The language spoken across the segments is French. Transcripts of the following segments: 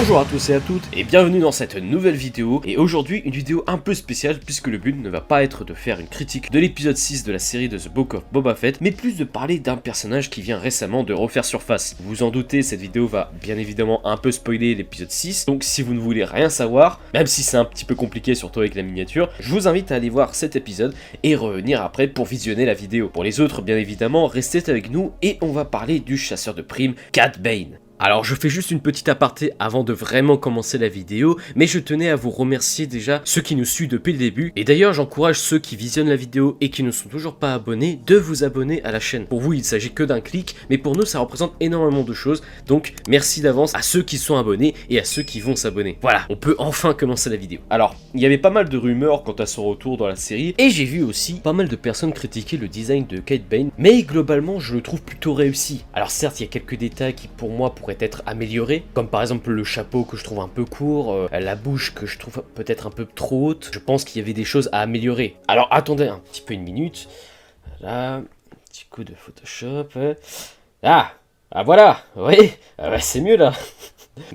Bonjour à tous et à toutes et bienvenue dans cette nouvelle vidéo et aujourd'hui une vidéo un peu spéciale puisque le but ne va pas être de faire une critique de l'épisode 6 de la série de The Book of Boba Fett mais plus de parler d'un personnage qui vient récemment de refaire surface. Vous vous en doutez cette vidéo va bien évidemment un peu spoiler l'épisode 6 donc si vous ne voulez rien savoir, même si c'est un petit peu compliqué surtout avec la miniature, je vous invite à aller voir cet épisode et revenir après pour visionner la vidéo. Pour les autres bien évidemment restez avec nous et on va parler du chasseur de primes Cat Bane. Alors je fais juste une petite aparté avant de vraiment commencer la vidéo, mais je tenais à vous remercier déjà ceux qui nous suivent depuis le début, et d'ailleurs j'encourage ceux qui visionnent la vidéo et qui ne sont toujours pas abonnés de vous abonner à la chaîne. Pour vous il s'agit que d'un clic, mais pour nous ça représente énormément de choses, donc merci d'avance à ceux qui sont abonnés et à ceux qui vont s'abonner. Voilà, on peut enfin commencer la vidéo. Alors, il y avait pas mal de rumeurs quant à son retour dans la série, et j'ai vu aussi pas mal de personnes critiquer le design de Kate Bane, mais globalement je le trouve plutôt réussi. Alors certes il y a quelques détails qui pour moi pourraient être amélioré, comme par exemple le chapeau que je trouve un peu court, euh, la bouche que je trouve peut-être un peu trop haute. Je pense qu'il y avait des choses à améliorer. Alors attendez un petit peu une minute. Là, un petit coup de Photoshop. Ah, ah voilà, oui, ah bah, c'est mieux là.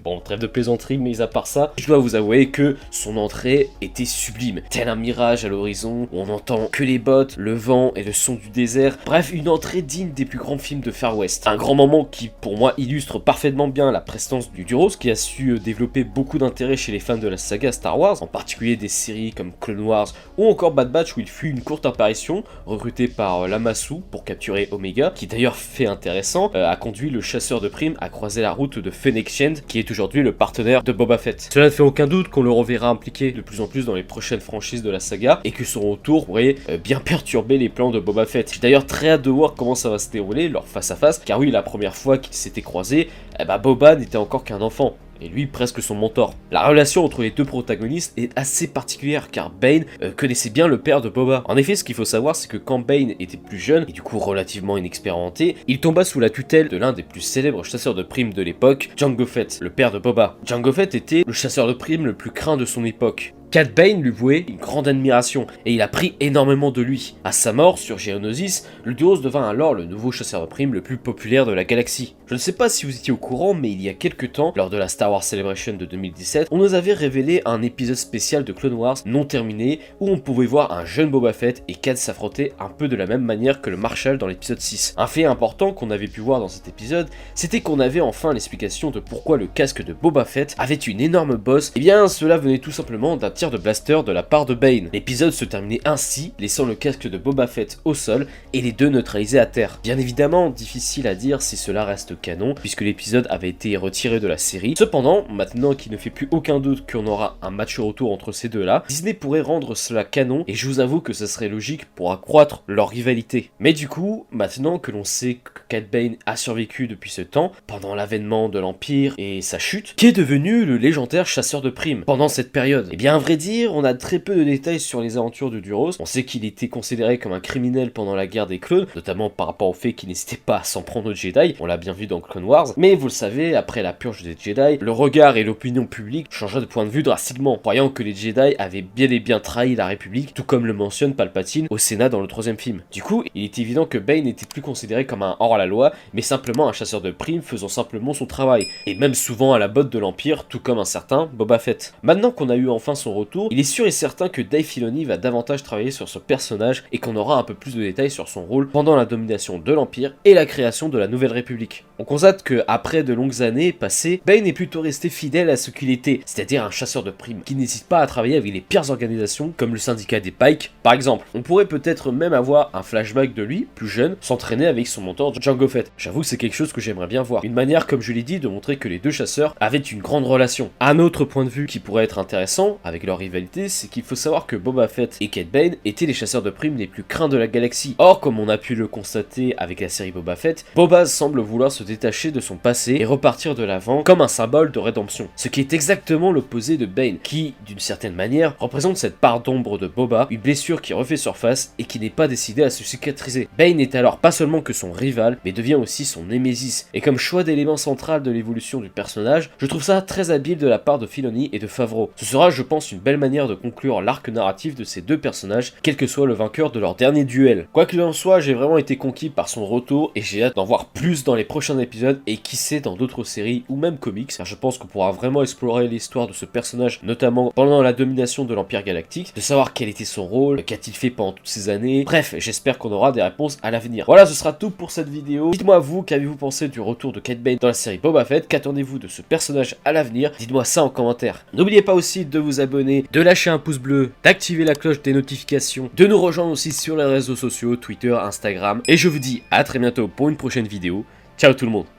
Bon, trêve de plaisanterie, mais à part ça, je dois vous avouer que son entrée était sublime. Tel un mirage à l'horizon, on n'entend que les bottes, le vent et le son du désert. Bref, une entrée digne des plus grands films de Far West. Un grand moment qui, pour moi, illustre parfaitement bien la prestance du Duros, qui a su euh, développer beaucoup d'intérêt chez les fans de la saga Star Wars, en particulier des séries comme Clone Wars ou encore Bad Batch, où il fut une courte apparition, recruté par euh, Lamassu pour capturer Omega, qui d'ailleurs fait intéressant, euh, a conduit le chasseur de primes à croiser la route de Fennec Shand, qui est aujourd'hui le partenaire de Boba Fett. Cela ne fait aucun doute qu'on le reverra impliqué de plus en plus dans les prochaines franchises de la saga et que son retour pourrait euh, bien perturber les plans de Boba Fett. J'ai d'ailleurs très hâte de voir comment ça va se dérouler leur face à face, car oui, la première fois qu'ils s'étaient croisés, eh ben, Boba n'était encore qu'un enfant et lui presque son mentor. La relation entre les deux protagonistes est assez particulière car Bane euh, connaissait bien le père de Boba. En effet, ce qu'il faut savoir, c'est que quand Bane était plus jeune et du coup relativement inexpérimenté, il tomba sous la tutelle de l'un des plus célèbres chasseurs de primes de l'époque, Jango Fett, le père de Boba. Jango Fett était le chasseur de primes le plus craint de son époque. Cat Bane lui vouait une grande admiration et il a pris énormément de lui. À sa mort sur Geonosis, le Duos devint alors le nouveau chasseur de primes le plus populaire de la galaxie. Je ne sais pas si vous étiez au courant, mais il y a quelques temps, lors de la Star Wars Celebration de 2017, on nous avait révélé un épisode spécial de Clone Wars non terminé où on pouvait voir un jeune Boba Fett et Cat s'affronter un peu de la même manière que le Marshal dans l'épisode 6. Un fait important qu'on avait pu voir dans cet épisode, c'était qu'on avait enfin l'explication de pourquoi le casque de Boba Fett avait une énorme bosse. Et eh bien cela venait tout simplement d'un tir de blaster de la part de Bane. L'épisode se terminait ainsi, laissant le casque de Boba Fett au sol et les deux neutralisés à terre. Bien évidemment, difficile à dire si cela reste canon, puisque l'épisode avait été retiré de la série. Cependant, maintenant qu'il ne fait plus aucun doute qu'on aura un match retour entre ces deux-là, Disney pourrait rendre cela canon, et je vous avoue que ça serait logique pour accroître leur rivalité. Mais du coup, maintenant que l'on sait que Cat Bane a survécu depuis ce temps, pendant l'avènement de l'Empire et sa chute, qui est devenu le légendaire chasseur de primes pendant cette période? Eh bien, vrai dire, on a très peu de détails sur les aventures de Duros. On sait qu'il était considéré comme un criminel pendant la guerre des clones, notamment par rapport au fait qu'il n'hésitait pas à s'en prendre aux Jedi. On l'a bien vu dans Clone Wars. Mais vous le savez, après la purge des Jedi, le regard et l'opinion publique changea de point de vue drastiquement, croyant que les Jedi avaient bien et bien trahi la République, tout comme le mentionne Palpatine au Sénat dans le troisième film. Du coup, il est évident que Bane n'était plus considéré comme un hors-la-loi, mais simplement un chasseur de primes faisant simplement son travail, et même souvent à la botte de l'Empire, tout comme un certain Boba Fett. Maintenant qu'on a eu enfin son retour, il est sûr et certain que Dave Filoni va davantage travailler sur ce personnage et qu'on aura un peu plus de détails sur son rôle pendant la domination de l'Empire et la création de la Nouvelle République. On constate que après de longues années passées, Bane est plutôt resté fidèle à ce qu'il était, c'est-à-dire un chasseur de primes qui n'hésite pas à travailler avec les pires organisations comme le syndicat des Pikes par exemple. On pourrait peut-être même avoir un flashback de lui, plus jeune, s'entraîner avec son mentor Django Fett. J'avoue que c'est quelque chose que j'aimerais bien voir. Une manière, comme je l'ai dit, de montrer que les deux chasseurs avaient une grande relation. Un autre point de vue qui pourrait être intéressant avec leur rivalité, c'est qu'il faut savoir que Boba Fett et Cat Bane étaient les chasseurs de primes les plus craints de la galaxie. Or, comme on a pu le constater avec la série Boba Fett, Boba semble vouloir se détacher de son passé et repartir de l'avant comme un symbole de rédemption. Ce qui est exactement l'opposé de Bane, qui, d'une certaine manière, représente cette part d'ombre de Boba, une blessure qui refait surface et qui n'est pas décidée à se cicatriser. Bane est alors pas seulement que son rival, mais devient aussi son némésis. Et comme choix d'élément central de l'évolution du personnage, je trouve ça très habile de la part de Filoni et de Favreau. Ce sera, je pense, une belle manière de conclure l'arc narratif de ces deux personnages, quel que soit le vainqueur de leur dernier duel. Quoi qu'il en soit, j'ai vraiment été conquis par son retour et j'ai hâte d'en voir plus dans les prochains prochain épisode et qui sait dans d'autres séries ou même comics. Car je pense qu'on pourra vraiment explorer l'histoire de ce personnage, notamment pendant la domination de l'Empire Galactique, de savoir quel était son rôle, qu'a-t-il fait pendant toutes ces années. Bref, j'espère qu'on aura des réponses à l'avenir. Voilà, ce sera tout pour cette vidéo. Dites-moi vous, qu'avez-vous pensé du retour de Kate Bane dans la série Boba Fett? Qu'attendez-vous de ce personnage à l'avenir? Dites-moi ça en commentaire. N'oubliez pas aussi de vous de lâcher un pouce bleu, d'activer la cloche des notifications, de nous rejoindre aussi sur les réseaux sociaux, Twitter, Instagram. Et je vous dis à très bientôt pour une prochaine vidéo. Ciao tout le monde